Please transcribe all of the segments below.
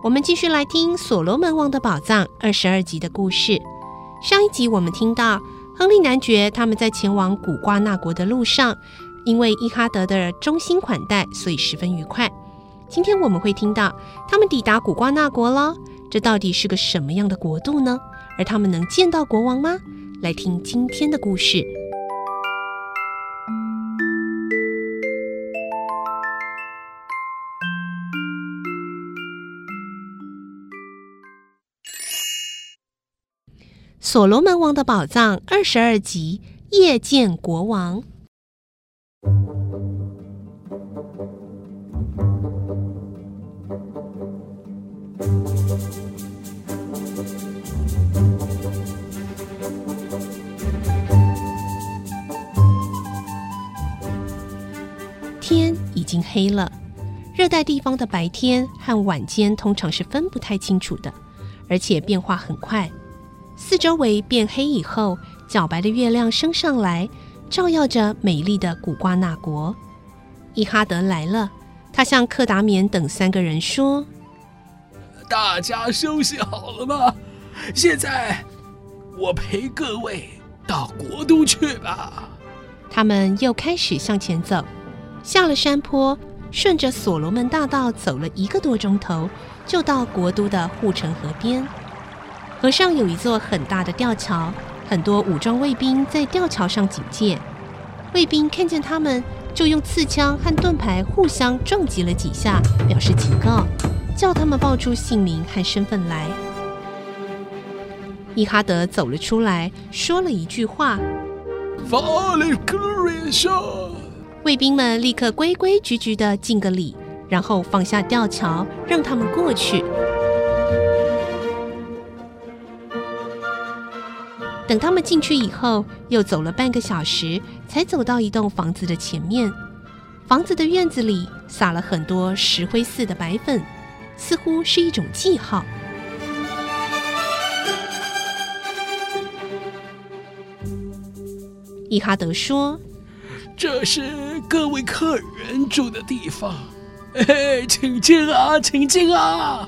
我们继续来听《所罗门王的宝藏》二十二集的故事。上一集我们听到亨利男爵他们在前往古瓜纳国的路上，因为伊哈德的衷心款待，所以十分愉快。今天我们会听到他们抵达古瓜纳国了，这到底是个什么样的国度呢？而他们能见到国王吗？来听今天的故事。所罗门王的宝藏二十二集，夜见国王。天已经黑了，热带地方的白天和晚间通常是分不太清楚的，而且变化很快。四周围变黑以后，皎白的月亮升上来，照耀着美丽的古瓜纳国。伊哈德来了，他向克达棉等三个人说：“大家休息好了吗？现在我陪各位到国都去吧。”他们又开始向前走，下了山坡，顺着所罗门大道走了一个多钟头，就到国都的护城河边。河上有一座很大的吊桥，很多武装卫兵在吊桥上警戒。卫兵看见他们，就用刺枪和盾牌互相撞击了几下，表示警告，叫他们报出姓名和身份来。伊哈德走了出来，说了一句话：“卫兵们立刻规规矩矩地敬个礼，然后放下吊桥，让他们过去。”等他们进去以后，又走了半个小时，才走到一栋房子的前面。房子的院子里撒了很多石灰似的白粉，似乎是一种记号。伊哈德说：“这是各位客人住的地方，嘿，请进啊，请进啊！”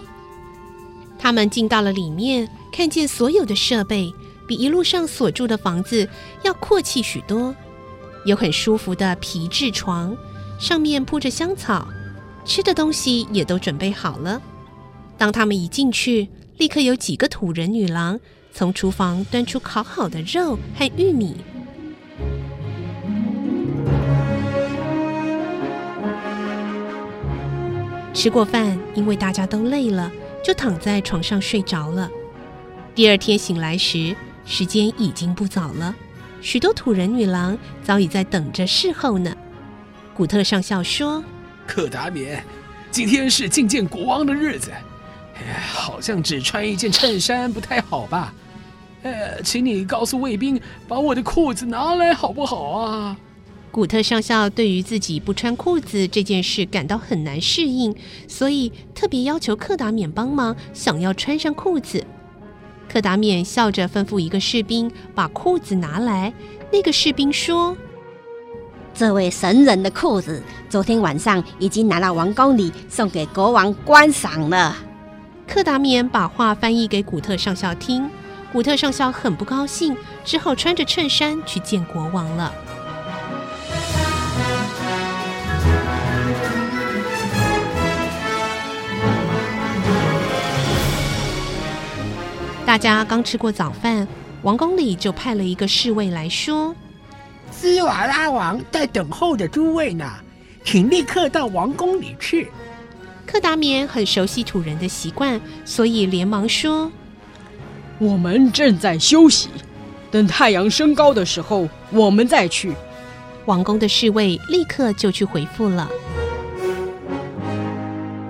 他们进到了里面，看见所有的设备。比一路上所住的房子要阔气许多，有很舒服的皮质床，上面铺着香草，吃的东西也都准备好了。当他们一进去，立刻有几个土人女郎从厨房端出烤好的肉和玉米。吃过饭，因为大家都累了，就躺在床上睡着了。第二天醒来时，时间已经不早了，许多土人女郎早已在等着侍候呢。古特上校说：“克达棉，今天是觐见国王的日子，哎，好像只穿一件衬衫不太好吧？呃，请你告诉卫兵，把我的裤子拿来好不好啊？”古特上校对于自己不穿裤子这件事感到很难适应，所以特别要求克达冕帮忙，想要穿上裤子。克达免笑着吩咐一个士兵把裤子拿来。那个士兵说：“这位神人的裤子，昨天晚上已经拿到王宫里送给国王观赏了。”克达免把话翻译给古特上校听。古特上校很不高兴，只好穿着衬衫去见国王了。大家刚吃过早饭，王宫里就派了一个侍卫来说：“斯瓦拉王在等候着诸位呢，请立刻到王宫里去。”克达棉很熟悉土人的习惯，所以连忙说：“我们正在休息，等太阳升高的时候，我们再去。”王宫的侍卫立刻就去回复了，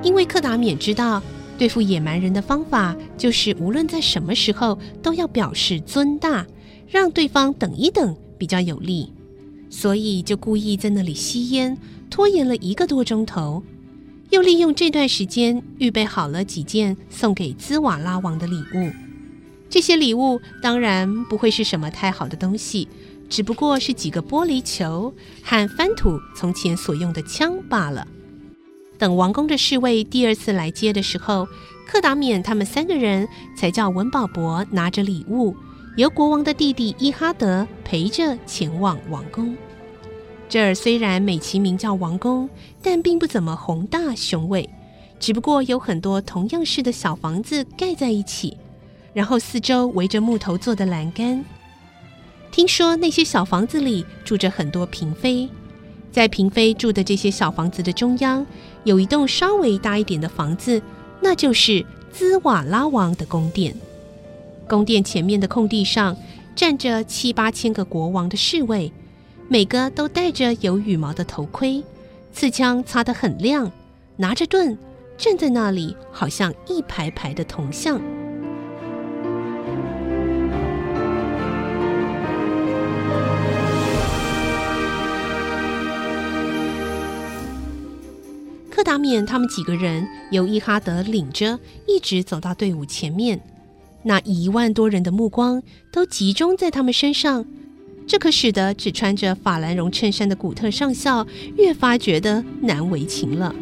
因为克达免知道。对付野蛮人的方法，就是无论在什么时候都要表示尊大，让对方等一等比较有利。所以就故意在那里吸烟，拖延了一个多钟头，又利用这段时间预备好了几件送给兹瓦拉王的礼物。这些礼物当然不会是什么太好的东西，只不过是几个玻璃球和翻土从前所用的枪罢了。等王宫的侍卫第二次来接的时候，克达免他们三个人才叫文保博拿着礼物，由国王的弟弟伊哈德陪着前往王宫。这儿虽然美其名叫王宫，但并不怎么宏大雄伟，只不过有很多同样式的小房子盖在一起，然后四周围着木头做的栏杆。听说那些小房子里住着很多嫔妃。在嫔妃住的这些小房子的中央，有一栋稍微大一点的房子，那就是兹瓦拉王的宫殿。宫殿前面的空地上站着七八千个国王的侍卫，每个都戴着有羽毛的头盔，刺枪擦得很亮，拿着盾站在那里，好像一排排的铜像。克达免他们几个人由伊哈德领着，一直走到队伍前面。那一万多人的目光都集中在他们身上，这可使得只穿着法兰绒衬衫的古特上校越发觉得难为情了。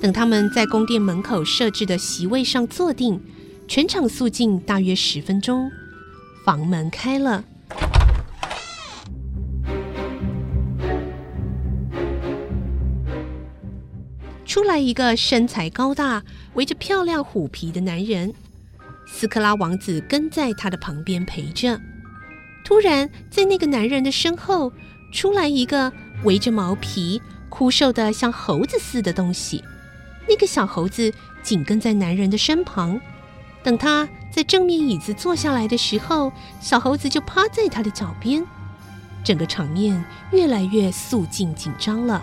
等他们在宫殿门口设置的席位上坐定。全场肃静大约十分钟，房门开了，出来一个身材高大、围着漂亮虎皮的男人。斯克拉王子跟在他的旁边陪着。突然，在那个男人的身后出来一个围着毛皮、枯瘦的像猴子似的东西。那个小猴子紧跟在男人的身旁。等他在正面椅子坐下来的时候，小猴子就趴在他的脚边，整个场面越来越肃静紧张了。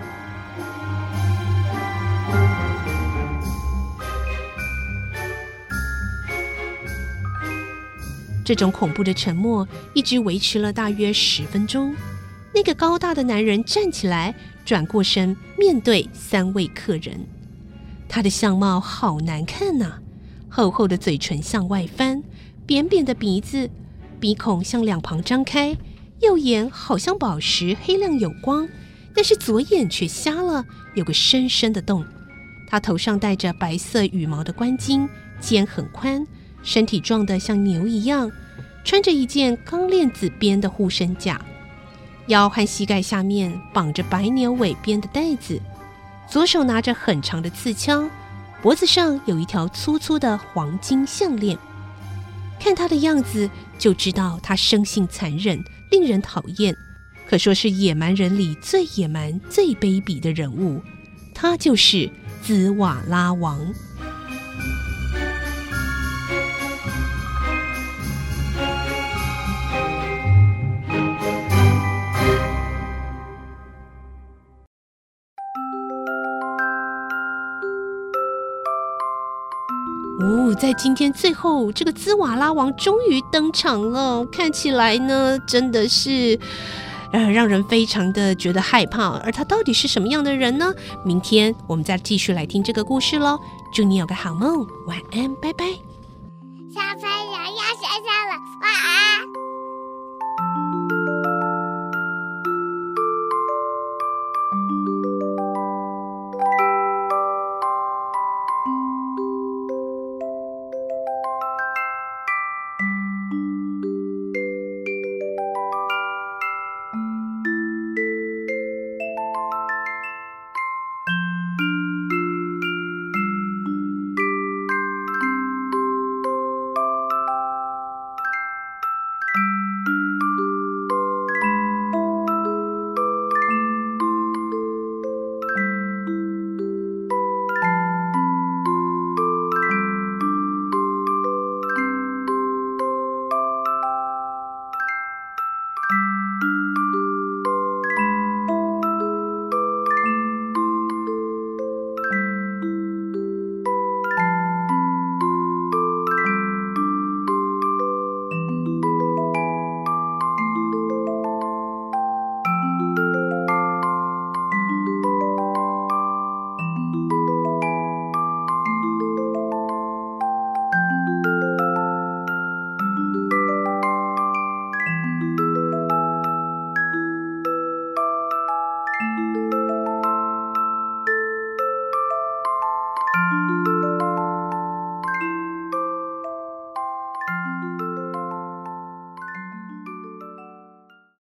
这种恐怖的沉默一直维持了大约十分钟。那个高大的男人站起来，转过身面对三位客人，他的相貌好难看呐、厚厚的嘴唇向外翻，扁扁的鼻子，鼻孔向两旁张开，右眼好像宝石，黑亮有光，但是左眼却瞎了，有个深深的洞。他头上戴着白色羽毛的冠巾，肩很宽，身体壮得像牛一样，穿着一件钢链子编的护身甲，腰和膝盖下面绑着白牛尾编的带子，左手拿着很长的刺枪。脖子上有一条粗粗的黄金项链，看他的样子就知道他生性残忍，令人讨厌，可说是野蛮人里最野蛮、最卑鄙的人物。他就是兹瓦拉王。在今天最后，这个兹瓦拉王终于登场了。看起来呢，真的是，呃，让人非常的觉得害怕。而他到底是什么样的人呢？明天我们再继续来听这个故事喽。祝你有个好梦，晚安，拜拜。小朋友要睡觉了，晚安。